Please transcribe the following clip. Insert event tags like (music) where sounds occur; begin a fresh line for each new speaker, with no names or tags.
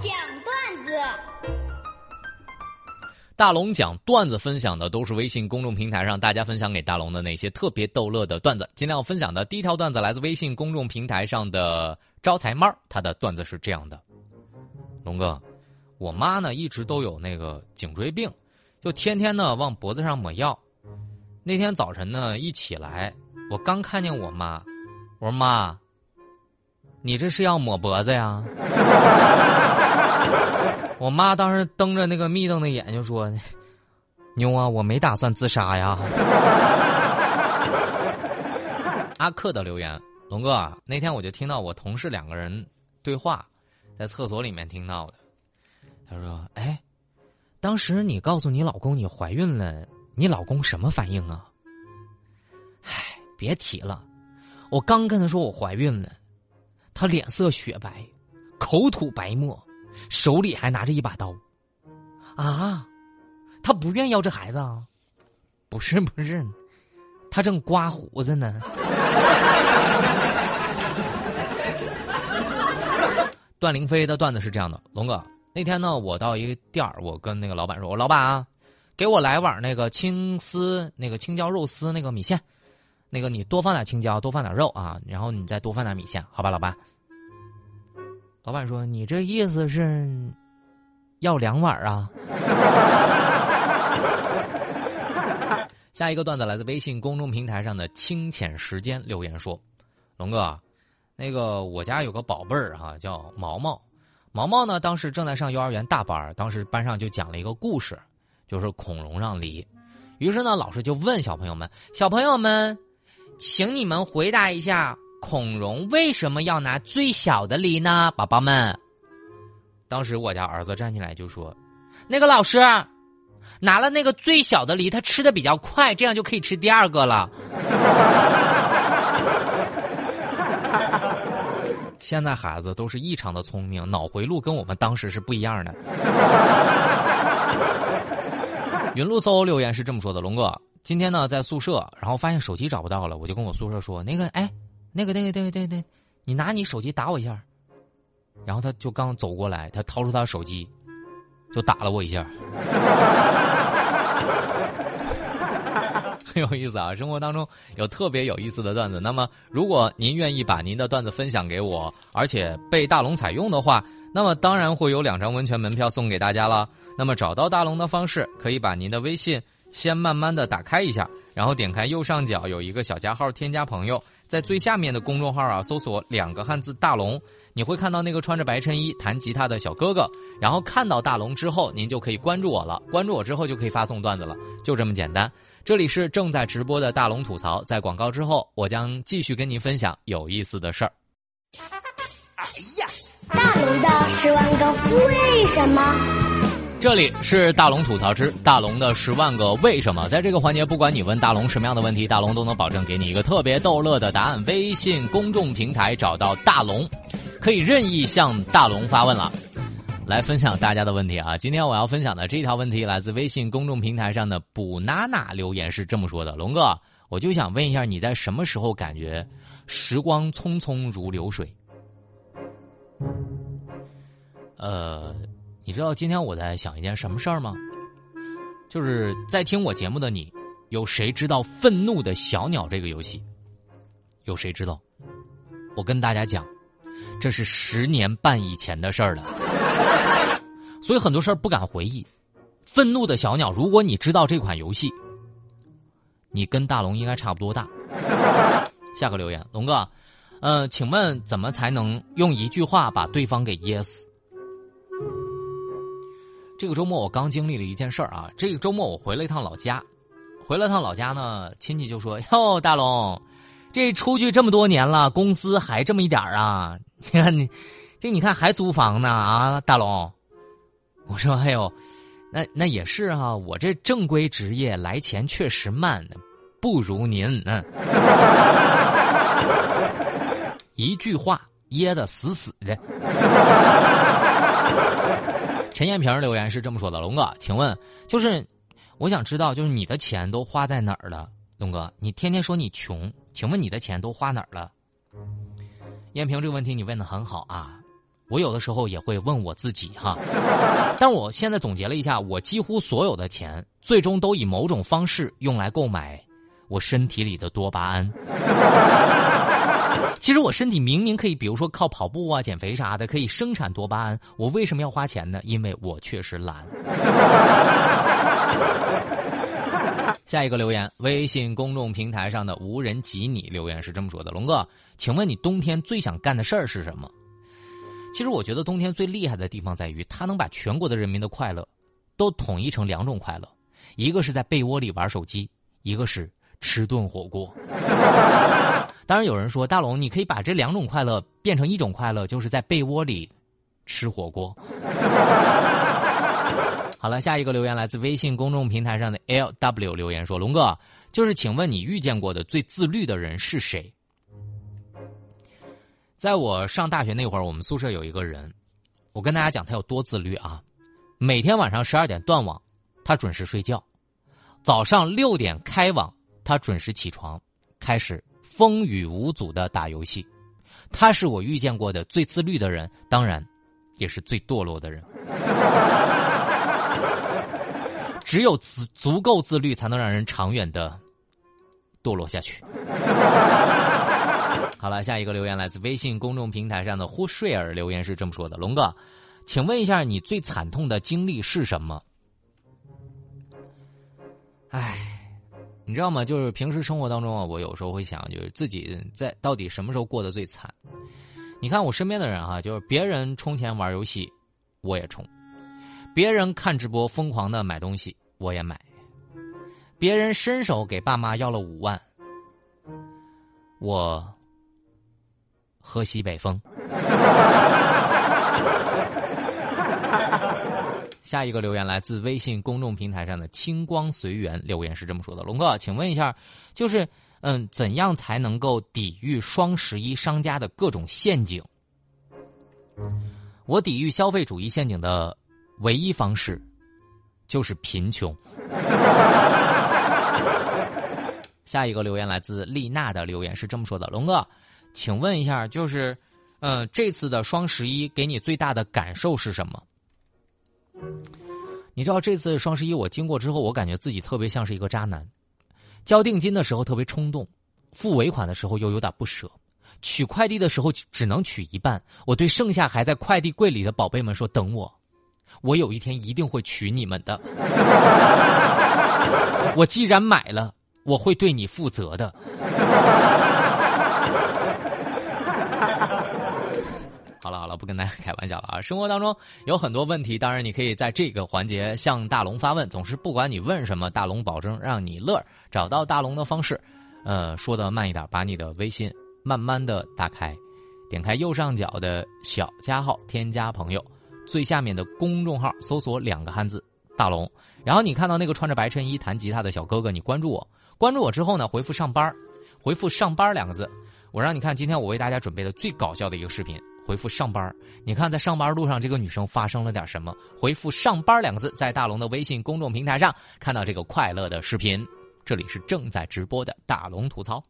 讲段子。
大龙讲段子分享的都是微信公众平台上大家分享给大龙的那些特别逗乐的段子。今天要分享的第一条段子来自微信公众平台上的招财猫，他的段子是这样的：龙哥，我妈呢一直都有那个颈椎病，就天天呢往脖子上抹药。那天早晨呢一起来，我刚看见我妈，我说妈，你这是要抹脖子呀？(laughs) 我妈当时瞪着那个眯瞪的眼睛说：“妞啊，我没打算自杀呀。”阿克的留言，龙哥，那天我就听到我同事两个人对话，在厕所里面听到的。他说：“哎，当时你告诉你老公你怀孕了，你老公什么反应啊？”唉，别提了，我刚跟他说我怀孕了，他脸色雪白，口吐白沫。手里还拿着一把刀，啊，他不愿要这孩子啊？不是不是，他正刮胡子呢。(laughs) 段凌飞的段子是这样的：龙哥，那天呢，我到一个店儿，我跟那个老板说：“我老板啊，给我来碗那个青丝，那个青椒肉丝那个米线，那个你多放点青椒，多放点肉啊，然后你再多放点米线，好吧，老板。”老板说：“你这意思是要两碗啊？”下一个段子来自微信公众平台上的清浅时间留言说：“龙哥，那个我家有个宝贝儿哈，叫毛毛。毛毛呢，当时正在上幼儿园大班，当时班上就讲了一个故事，就是孔融让梨。于是呢，老师就问小朋友们：小朋友们，请你们回答一下。”孔融为什么要拿最小的梨呢？宝宝们，当时我家儿子站起来就说：“那个老师拿了那个最小的梨，他吃的比较快，这样就可以吃第二个了。(laughs) ”现在孩子都是异常的聪明，脑回路跟我们当时是不一样的。(laughs) 云路搜留言是这么说的：“龙哥，今天呢在宿舍，然后发现手机找不到了，我就跟我宿舍说，那个哎。”那个、那个、对对对，你拿你手机打我一下，然后他就刚走过来，他掏出他手机，就打了我一下，(laughs) 很有意思啊！生活当中有特别有意思的段子。那么，如果您愿意把您的段子分享给我，而且被大龙采用的话，那么当然会有两张温泉门票送给大家了。那么，找到大龙的方式，可以把您的微信先慢慢的打开一下，然后点开右上角有一个小加号，添加朋友。在最下面的公众号啊，搜索两个汉字“大龙”，你会看到那个穿着白衬衣弹吉他的小哥哥。然后看到大龙之后，您就可以关注我了。关注我之后就可以发送段子了，就这么简单。这里是正在直播的大龙吐槽，在广告之后，我将继续跟您分享有意思的事儿。
哎呀，大龙的十万个为什么？
这里是大龙吐槽之大龙的十万个为什么，在这个环节，不管你问大龙什么样的问题，大龙都能保证给你一个特别逗乐的答案。微信公众平台找到大龙，可以任意向大龙发问了，来分享大家的问题啊！今天我要分享的这条问题来自微信公众平台上的补娜娜留言是这么说的：龙哥，我就想问一下，你在什么时候感觉时光匆匆如流水？呃。你知道今天我在想一件什么事儿吗？就是在听我节目的你，有谁知道《愤怒的小鸟》这个游戏？有谁知道？我跟大家讲，这是十年半以前的事儿了，所以很多事儿不敢回忆。《愤怒的小鸟》，如果你知道这款游戏，你跟大龙应该差不多大。下个留言，龙哥，嗯，请问怎么才能用一句话把对方给噎死？这个周末我刚经历了一件事儿啊！这个周末我回了一趟老家，回了趟老家呢，亲戚就说：“哟，大龙，这出去这么多年了，工资还这么一点儿啊？(laughs) 你看你，这你看还租房呢啊，大龙。”我说：“哎呦，那那也是哈，我这正规职业来钱确实慢，不如您。”嗯，(laughs) 一句话噎得死死的。陈艳萍留言是这么说的：“龙哥，请问，就是我想知道，就是你的钱都花在哪儿了？龙哥，你天天说你穷，请问你的钱都花哪儿了？”艳萍这个问题你问的很好啊，我有的时候也会问我自己哈。但我现在总结了一下，我几乎所有的钱，最终都以某种方式用来购买我身体里的多巴胺。(laughs) 其实我身体明明可以，比如说靠跑步啊、减肥啥的，可以生产多巴胺，我为什么要花钱呢？因为我确实懒。(laughs) 下一个留言，微信公众平台上的无人及你留言是这么说的：龙哥，请问你冬天最想干的事儿是什么？其实我觉得冬天最厉害的地方在于，它能把全国的人民的快乐都统一成两种快乐，一个是在被窝里玩手机，一个是吃顿火锅。当然有人说，大龙，你可以把这两种快乐变成一种快乐，就是在被窝里吃火锅。好了，下一个留言来自微信公众平台上的 L W 留言说：“龙哥，就是请问你遇见过的最自律的人是谁？”在我上大学那会儿，我们宿舍有一个人，我跟大家讲他有多自律啊！每天晚上十二点断网，他准时睡觉；早上六点开网，他准时起床，开始风雨无阻的打游戏。他是我遇见过的最自律的人，当然，也是最堕落的人。(laughs) 只有足足够自律，才能让人长远的堕落下去。(laughs) 好了，下一个留言来自微信公众平台上的呼睡儿留言是这么说的：“龙哥，请问一下，你最惨痛的经历是什么？”哎，你知道吗？就是平时生活当中啊，我有时候会想，就是自己在到底什么时候过得最惨？你看我身边的人哈，就是别人充钱玩游戏，我也充；别人看直播疯狂的买东西。我也买，别人伸手给爸妈要了五万，我喝西北风。下一个留言来自微信公众平台上的清光随缘留言是这么说的：龙哥，请问一下，就是嗯，怎样才能够抵御双十一商家的各种陷阱？我抵御消费主义陷阱的唯一方式。就是贫穷。(laughs) 下一个留言来自丽娜的留言是这么说的：“龙哥，请问一下，就是，嗯，这次的双十一给你最大的感受是什么？你知道这次双十一我经过之后，我感觉自己特别像是一个渣男，交定金的时候特别冲动，付尾款的时候又有点不舍，取快递的时候只能取一半。我对剩下还在快递柜里的宝贝们说：等我。”我有一天一定会娶你们的。(laughs) 我既然买了，我会对你负责的。好了好了，不跟大家 (laughs) 开玩笑了啊！生活当中有很多问题，当然你可以在这个环节向大龙发问。总是不管你问什么，大龙保证让你乐。找到大龙的方式，呃，说的慢一点，把你的微信慢慢的打开，点开右上角的小加号，添加朋友。最下面的公众号搜索两个汉字“大龙”，然后你看到那个穿着白衬衣弹吉他的小哥哥，你关注我。关注我之后呢，回复“上班”，回复“上班”两个字，我让你看今天我为大家准备的最搞笑的一个视频。回复“上班”，你看在上班路上这个女生发生了点什么？回复“上班”两个字，在大龙的微信公众平台上看到这个快乐的视频。这里是正在直播的大龙吐槽。